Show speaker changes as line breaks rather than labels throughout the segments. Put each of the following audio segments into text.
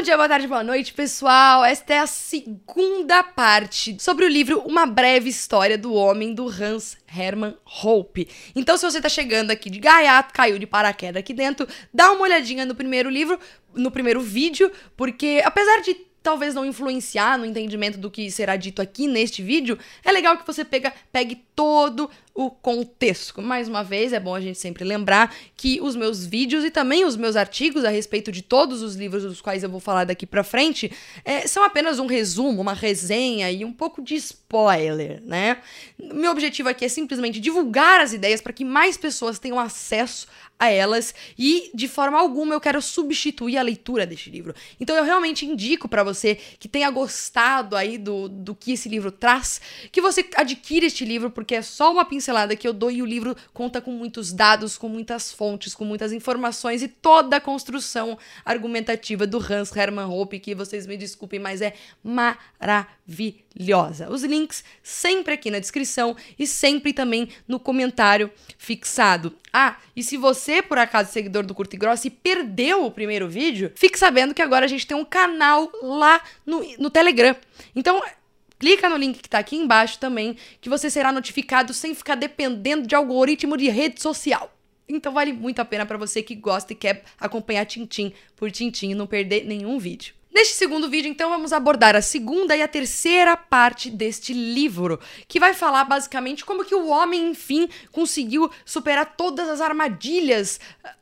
Bom dia, boa tarde, boa noite, pessoal. Esta é a segunda parte sobre o livro Uma Breve História do Homem do Hans Hermann Hope. Então, se você tá chegando aqui de gaiato, caiu de paraquedas aqui dentro, dá uma olhadinha no primeiro livro, no primeiro vídeo, porque apesar de talvez não influenciar no entendimento do que será dito aqui neste vídeo, é legal que você pega, pegue todo o contexto. Mais uma vez, é bom a gente sempre lembrar que os meus vídeos e também os meus artigos a respeito de todos os livros dos quais eu vou falar daqui pra frente é, são apenas um resumo, uma resenha e um pouco de spoiler, né? Meu objetivo aqui é simplesmente divulgar as ideias para que mais pessoas tenham acesso a elas e de forma alguma eu quero substituir a leitura deste livro. Então eu realmente indico para você que tenha gostado aí do, do que esse livro traz, que você adquira este livro porque é só uma pincelada que eu dou e o livro conta com muitos dados, com muitas fontes, com muitas informações e toda a construção argumentativa do Hans Hermann Hoppe, que vocês me desculpem, mas é maravilhosa. Os links sempre aqui na descrição e sempre também no comentário fixado. Ah, e se você, por acaso, é seguidor do Curto e Grosso e perdeu o primeiro vídeo, fique sabendo que agora a gente tem um canal lá no, no Telegram. Então, clica no link que tá aqui embaixo também, que você será notificado sem ficar dependendo de algoritmo de rede social. Então vale muito a pena para você que gosta e quer acompanhar Tintim por Tintim e não perder nenhum vídeo. Neste segundo vídeo, então, vamos abordar a segunda e a terceira parte deste livro, que vai falar basicamente como que o homem, enfim, conseguiu superar todas as armadilhas,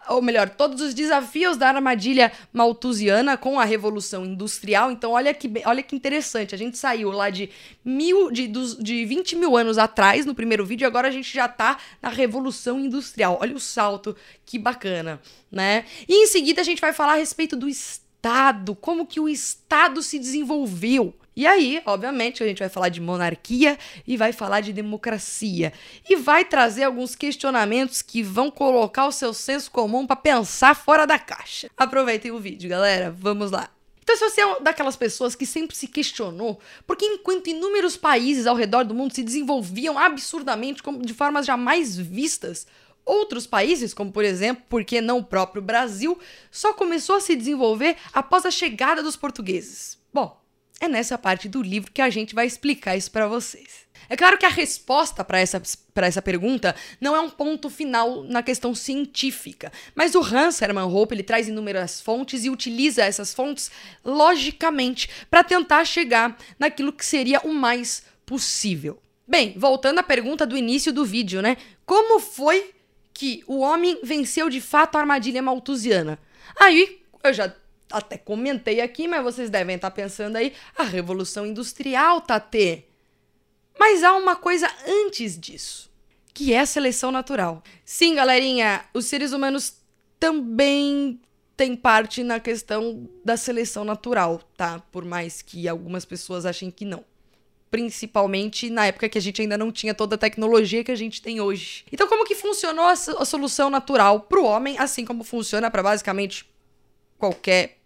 ou melhor, todos os desafios da armadilha malthusiana com a Revolução Industrial. Então, olha que, olha que interessante, a gente saiu lá de, mil, de, dos, de 20 mil anos atrás, no primeiro vídeo, e agora a gente já tá na Revolução Industrial. Olha o salto, que bacana, né? E em seguida a gente vai falar a respeito do Estado Estado, como que o Estado se desenvolveu. E aí, obviamente, a gente vai falar de monarquia e vai falar de democracia. E vai trazer alguns questionamentos que vão colocar o seu senso comum para pensar fora da caixa. Aproveitem o vídeo, galera. Vamos lá. Então, se você é daquelas pessoas que sempre se questionou porque enquanto inúmeros países ao redor do mundo se desenvolviam absurdamente de formas jamais vistas, Outros países, como por exemplo, por que não o próprio Brasil, só começou a se desenvolver após a chegada dos portugueses. Bom, é nessa parte do livro que a gente vai explicar isso para vocês. É claro que a resposta para essa, essa pergunta não é um ponto final na questão científica, mas o Hans Hermann Hoppe ele traz inúmeras fontes e utiliza essas fontes logicamente para tentar chegar naquilo que seria o mais possível. Bem, voltando à pergunta do início do vídeo, né? Como foi que o homem venceu de fato a armadilha malthusiana. Aí, eu já até comentei aqui, mas vocês devem estar pensando aí, a Revolução Industrial, Tate. Mas há uma coisa antes disso, que é a seleção natural. Sim, galerinha, os seres humanos também têm parte na questão da seleção natural, tá? Por mais que algumas pessoas achem que não principalmente na época que a gente ainda não tinha toda a tecnologia que a gente tem hoje. Então, como que funcionou a, a solução natural para o homem, assim como funciona para basicamente qualquer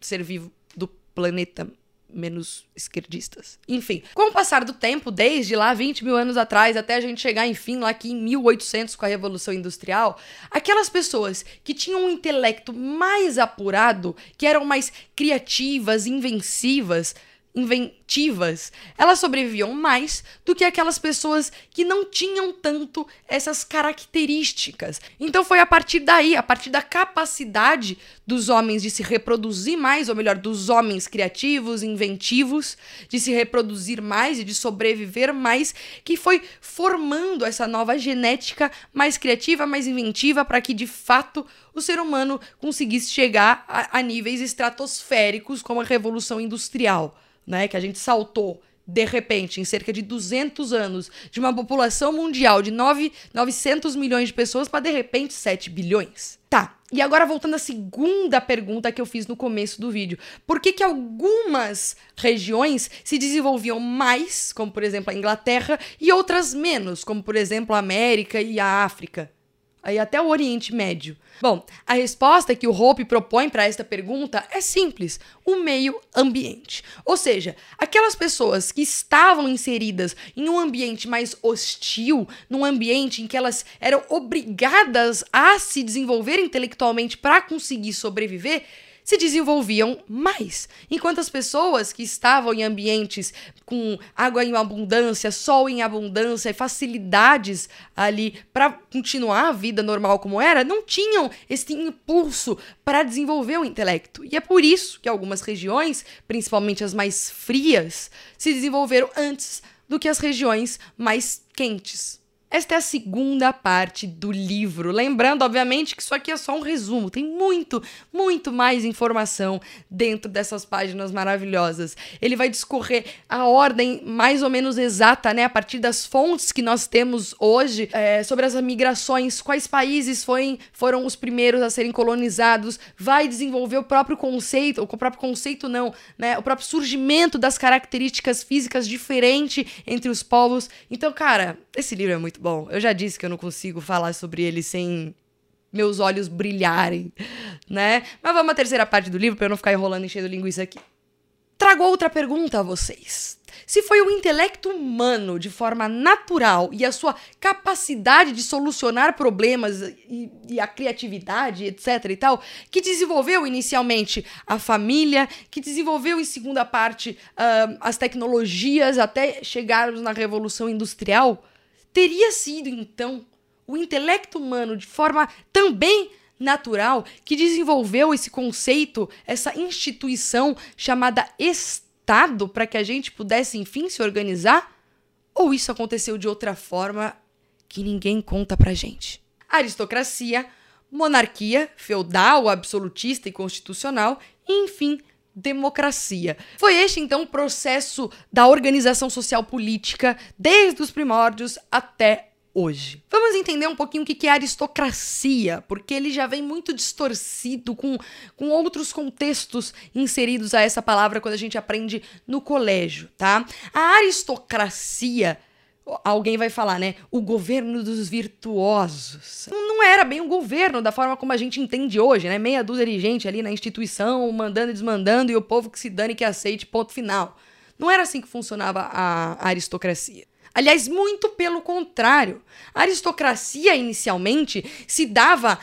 ser vivo do planeta menos esquerdistas. Enfim, com o passar do tempo, desde lá 20 mil anos atrás até a gente chegar, enfim, lá aqui em 1800 com a Revolução Industrial, aquelas pessoas que tinham um intelecto mais apurado, que eram mais criativas, invencivas, inventivas, elas sobreviviam mais do que aquelas pessoas que não tinham tanto essas características. Então foi a partir daí, a partir da capacidade dos homens de se reproduzir mais, ou melhor, dos homens criativos, inventivos, de se reproduzir mais e de sobreviver mais, que foi formando essa nova genética mais criativa, mais inventiva, para que de fato o ser humano conseguisse chegar a, a níveis estratosféricos como a Revolução Industrial né, que a gente saltou de repente, em cerca de 200 anos, de uma população mundial de 9, 900 milhões de pessoas para de repente 7 bilhões. Tá, e agora voltando à segunda pergunta que eu fiz no começo do vídeo. Por que, que algumas regiões se desenvolviam mais, como por exemplo a Inglaterra, e outras menos, como por exemplo a América e a África? Aí até o Oriente Médio. Bom, a resposta que o Hope propõe para esta pergunta é simples: o meio ambiente. Ou seja, aquelas pessoas que estavam inseridas em um ambiente mais hostil, num ambiente em que elas eram obrigadas a se desenvolver intelectualmente para conseguir sobreviver, se desenvolviam mais, enquanto as pessoas que estavam em ambientes com água em abundância, sol em abundância e facilidades ali para continuar a vida normal como era, não tinham esse impulso para desenvolver o intelecto. E é por isso que algumas regiões, principalmente as mais frias, se desenvolveram antes do que as regiões mais quentes. Esta é a segunda parte do livro. Lembrando, obviamente, que isso aqui é só um resumo. Tem muito, muito mais informação dentro dessas páginas maravilhosas. Ele vai discorrer a ordem mais ou menos exata, né? A partir das fontes que nós temos hoje é, sobre as migrações, quais países foi, foram os primeiros a serem colonizados. Vai desenvolver o próprio conceito, o próprio conceito não, né? O próprio surgimento das características físicas diferentes entre os povos. Então, cara, esse livro é muito muito bom. Eu já disse que eu não consigo falar sobre ele sem meus olhos brilharem, né? Mas vamos à terceira parte do livro para eu não ficar enrolando enchendo linguiça aqui. Trago outra pergunta a vocês. Se foi o intelecto humano, de forma natural, e a sua capacidade de solucionar problemas e, e, a criatividade, etc e tal, que desenvolveu inicialmente a família, que desenvolveu em segunda parte uh, as tecnologias até chegarmos na Revolução Industrial, teria sido então o intelecto humano de forma também natural que desenvolveu esse conceito, essa instituição chamada Estado para que a gente pudesse enfim se organizar? Ou isso aconteceu de outra forma que ninguém conta pra gente? Aristocracia, monarquia, feudal, absolutista e constitucional, e enfim, democracia. Foi este então o processo da organização social política desde os primórdios até hoje. Vamos entender um pouquinho o que é aristocracia, porque ele já vem muito distorcido com, com outros contextos inseridos a essa palavra quando a gente aprende no colégio, tá? A aristocracia alguém vai falar, né? O governo dos virtuosos. Não era bem um governo da forma como a gente entende hoje, né? Meia dúzia de gente ali na instituição, mandando e desmandando, e o povo que se dane que aceite, ponto final. Não era assim que funcionava a aristocracia. Aliás, muito pelo contrário. A aristocracia, inicialmente, se dava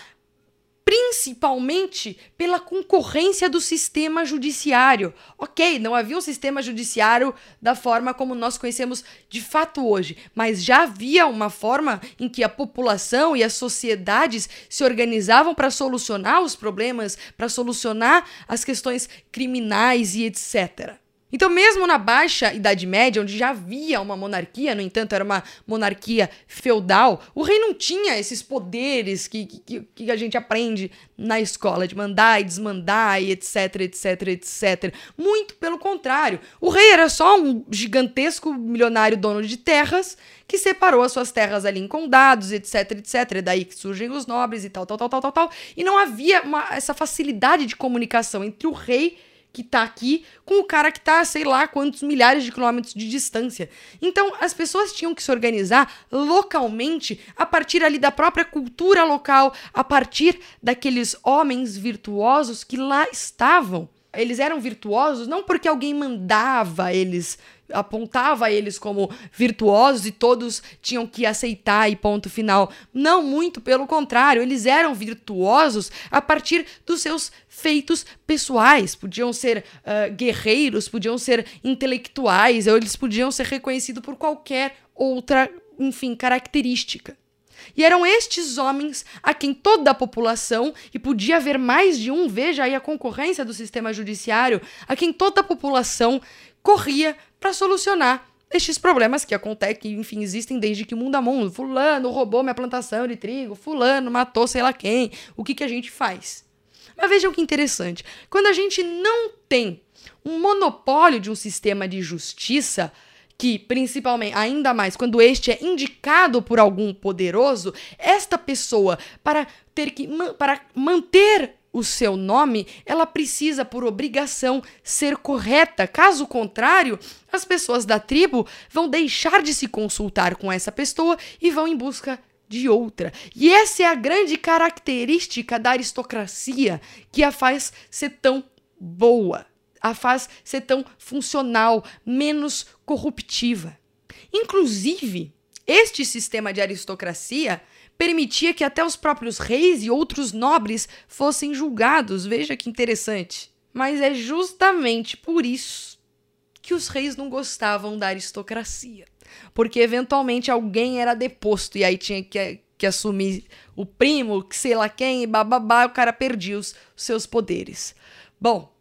principalmente pela concorrência do sistema judiciário. Ok, não havia um sistema judiciário da forma como nós conhecemos de fato hoje, mas já havia uma forma em que a população e as sociedades se organizavam para solucionar os problemas, para solucionar as questões criminais e etc. Então, mesmo na Baixa Idade Média, onde já havia uma monarquia, no entanto, era uma monarquia feudal, o rei não tinha esses poderes que, que, que a gente aprende na escola, de mandar e desmandar e etc, etc, etc. Muito pelo contrário. O rei era só um gigantesco milionário dono de terras que separou as suas terras ali em condados, etc, etc. É daí que surgem os nobres e tal, tal, tal, tal, tal, tal. E não havia uma, essa facilidade de comunicação entre o rei e que tá aqui com o cara que tá, sei lá, quantos milhares de quilômetros de distância. Então, as pessoas tinham que se organizar localmente a partir ali da própria cultura local, a partir daqueles homens virtuosos que lá estavam. Eles eram virtuosos não porque alguém mandava eles apontava eles como virtuosos e todos tinham que aceitar e ponto final. Não, muito pelo contrário, eles eram virtuosos a partir dos seus feitos pessoais. Podiam ser uh, guerreiros, podiam ser intelectuais, ou eles podiam ser reconhecidos por qualquer outra, enfim, característica. E eram estes homens a quem toda a população, e podia haver mais de um, veja aí a concorrência do sistema judiciário, a quem toda a população corria para solucionar estes problemas que acontecem, que enfim existem desde que o mundo é mundo. Fulano roubou minha plantação de trigo, fulano matou sei lá quem. O que, que a gente faz? Mas vejam que interessante. Quando a gente não tem um monopólio de um sistema de justiça, que, principalmente, ainda mais quando este é indicado por algum poderoso, esta pessoa, para ter que para manter o seu nome, ela precisa, por obrigação, ser correta. Caso contrário, as pessoas da tribo vão deixar de se consultar com essa pessoa e vão em busca de outra. E essa é a grande característica da aristocracia que a faz ser tão boa, a faz ser tão funcional, menos corruptiva. Inclusive, este sistema de aristocracia permitia que até os próprios reis e outros nobres fossem julgados. Veja que interessante. Mas é justamente por isso que os reis não gostavam da aristocracia. Porque eventualmente alguém era deposto e aí tinha que, que assumir o primo, que sei lá quem, e bababá, o cara perdia os seus poderes. Bom,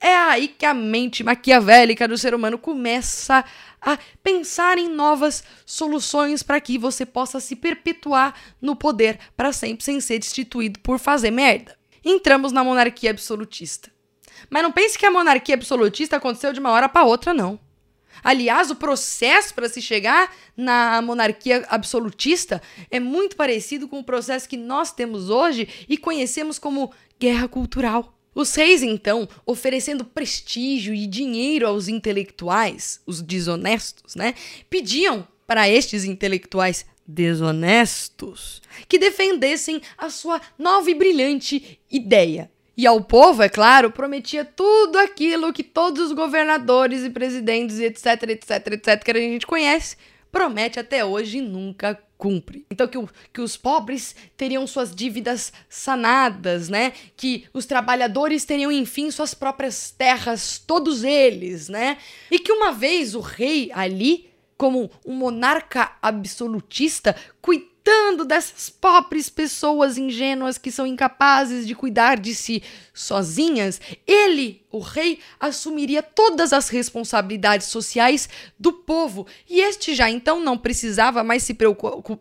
é aí que a mente maquiavélica do ser humano começa a pensar em novas soluções para que você possa se perpetuar no poder para sempre sem ser destituído por fazer merda. Entramos na monarquia absolutista. Mas não pense que a monarquia absolutista aconteceu de uma hora para outra, não. Aliás, o processo para se chegar na monarquia absolutista é muito parecido com o processo que nós temos hoje e conhecemos como guerra cultural. Os reis, então, oferecendo prestígio e dinheiro aos intelectuais, os desonestos, né, pediam para estes intelectuais desonestos que defendessem a sua nova e brilhante ideia. E ao povo, é claro, prometia tudo aquilo que todos os governadores e presidentes, etc, etc, etc, que a gente conhece, promete até hoje e nunca cumpre. Então, que, o, que os pobres teriam suas dívidas sanadas, né? Que os trabalhadores teriam, enfim, suas próprias terras, todos eles, né? E que uma vez o rei ali, como um monarca absolutista, cuidando dessas pobres pessoas ingênuas que são incapazes de cuidar de si sozinhas, ele, o rei, assumiria todas as responsabilidades sociais do povo e este já então não precisava mais se,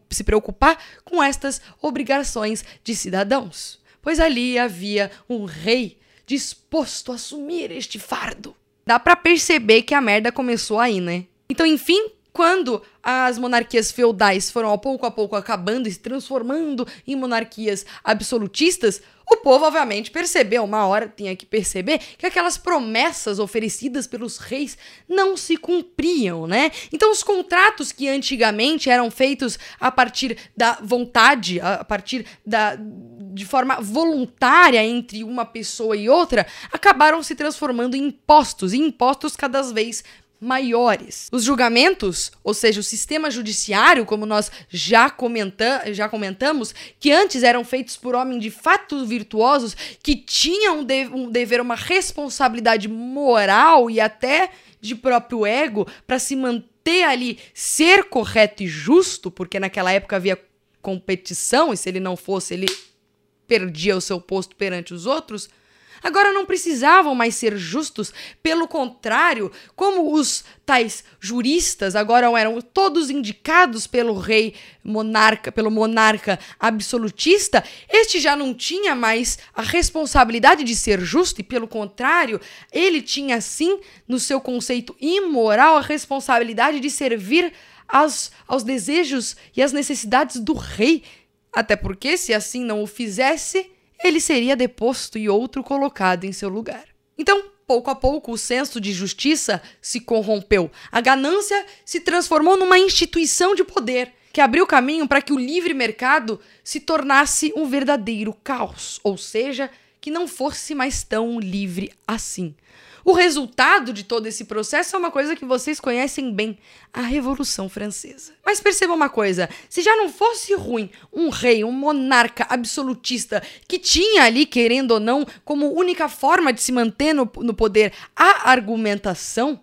se preocupar com estas obrigações de cidadãos, pois ali havia um rei disposto a assumir este fardo. Dá para perceber que a merda começou aí, né? Então, enfim, quando as monarquias feudais foram ao pouco a pouco acabando e se transformando em monarquias absolutistas, o povo, obviamente, percebeu, uma hora tinha que perceber, que aquelas promessas oferecidas pelos reis não se cumpriam, né? Então, os contratos que antigamente eram feitos a partir da vontade, a partir da. de forma voluntária entre uma pessoa e outra, acabaram se transformando em impostos, e impostos cada vez maiores. Os julgamentos, ou seja, o sistema judiciário, como nós já, comenta já comentamos, que antes eram feitos por homens de fato virtuosos, que tinham um, de um dever, uma responsabilidade moral e até de próprio ego para se manter ali, ser correto e justo, porque naquela época havia competição e se ele não fosse, ele perdia o seu posto perante os outros Agora não precisavam mais ser justos, pelo contrário, como os tais juristas agora eram todos indicados pelo rei monarca, pelo monarca absolutista, este já não tinha mais a responsabilidade de ser justo e pelo contrário, ele tinha sim no seu conceito imoral a responsabilidade de servir aos, aos desejos e às necessidades do rei. Até porque, se assim não o fizesse, ele seria deposto e outro colocado em seu lugar. Então, pouco a pouco, o senso de justiça se corrompeu. A ganância se transformou numa instituição de poder que abriu caminho para que o livre mercado se tornasse um verdadeiro caos, ou seja, que não fosse mais tão livre assim. O resultado de todo esse processo é uma coisa que vocês conhecem bem: a Revolução Francesa. Mas perceba uma coisa: se já não fosse ruim um rei, um monarca absolutista que tinha ali, querendo ou não, como única forma de se manter no, no poder a argumentação,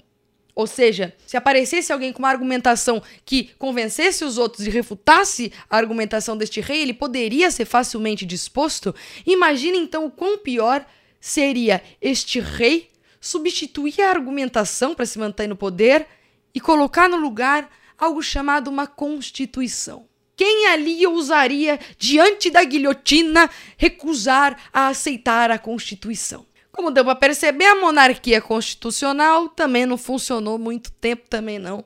ou seja, se aparecesse alguém com uma argumentação que convencesse os outros e refutasse a argumentação deste rei, ele poderia ser facilmente disposto. Imagine então o quão pior seria este rei substituir a argumentação para se manter no poder e colocar no lugar algo chamado uma constituição. Quem ali ousaria, diante da guilhotina, recusar a aceitar a Constituição? Como deu para perceber, a monarquia constitucional também não funcionou muito tempo, também não.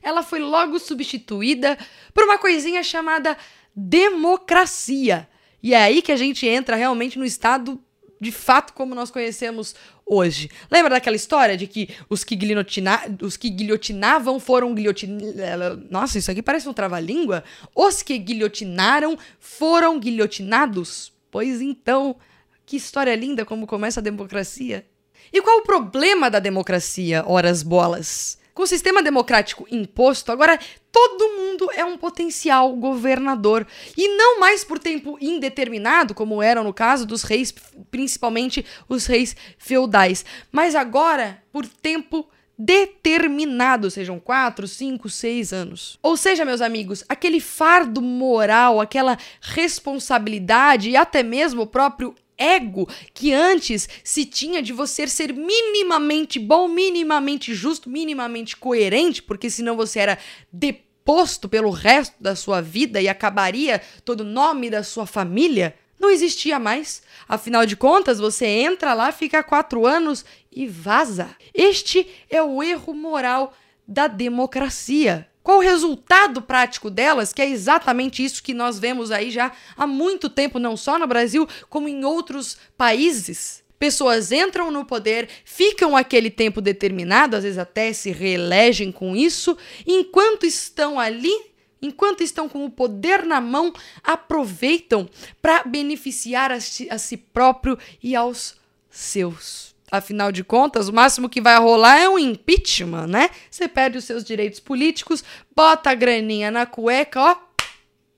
Ela foi logo substituída por uma coisinha chamada democracia. E é aí que a gente entra realmente no estado de fato como nós conhecemos hoje. Lembra daquela história de que os que, guilhotina os que guilhotinavam foram guilhotinados? Nossa, isso aqui parece um trava-língua. Os que guilhotinaram foram guilhotinados? Pois então, que história linda como começa a democracia. E qual o problema da democracia, horas bolas? Com o sistema democrático imposto, agora todo mundo é um potencial governador. E não mais por tempo indeterminado, como era no caso dos reis, principalmente os reis feudais, mas agora por tempo determinado, sejam quatro, cinco, seis anos. Ou seja, meus amigos, aquele fardo moral, aquela responsabilidade e até mesmo o próprio ego que antes se tinha de você ser minimamente bom, minimamente justo, minimamente coerente, porque senão você era deposto pelo resto da sua vida e acabaria todo o nome da sua família, não existia mais. Afinal de contas, você entra lá, fica quatro anos e vaza. Este é o erro moral da democracia. Qual o resultado prático delas? Que é exatamente isso que nós vemos aí já há muito tempo, não só no Brasil, como em outros países. Pessoas entram no poder, ficam aquele tempo determinado, às vezes até se reelegem com isso, enquanto estão ali, enquanto estão com o poder na mão, aproveitam para beneficiar a si, a si próprio e aos seus. Afinal de contas, o máximo que vai rolar é um impeachment, né? Você perde os seus direitos políticos, bota a graninha na cueca, ó,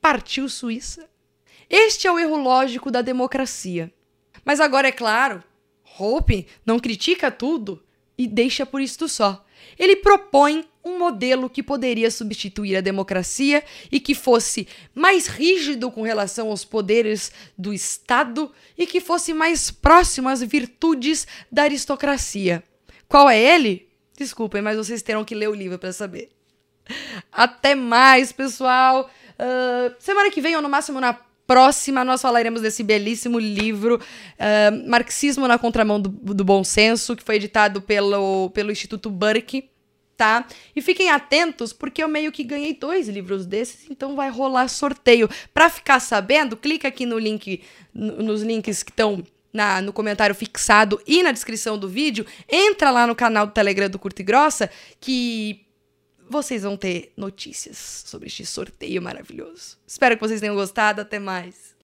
partiu Suíça. Este é o erro lógico da democracia. Mas agora é claro, Hope não critica tudo e deixa por isto só. Ele propõe um modelo que poderia substituir a democracia e que fosse mais rígido com relação aos poderes do Estado e que fosse mais próximo às virtudes da aristocracia. Qual é ele? Desculpem, mas vocês terão que ler o livro para saber. Até mais, pessoal! Uh, semana que vem, ou no máximo na próxima, nós falaremos desse belíssimo livro, uh, Marxismo na Contramão do, do Bom Senso, que foi editado pelo, pelo Instituto Burke tá? E fiquem atentos, porque eu meio que ganhei dois livros desses, então vai rolar sorteio. Para ficar sabendo, clica aqui no link, nos links que estão na, no comentário fixado e na descrição do vídeo. Entra lá no canal do Telegram do Curto e Grossa, que vocês vão ter notícias sobre este sorteio maravilhoso. Espero que vocês tenham gostado. Até mais.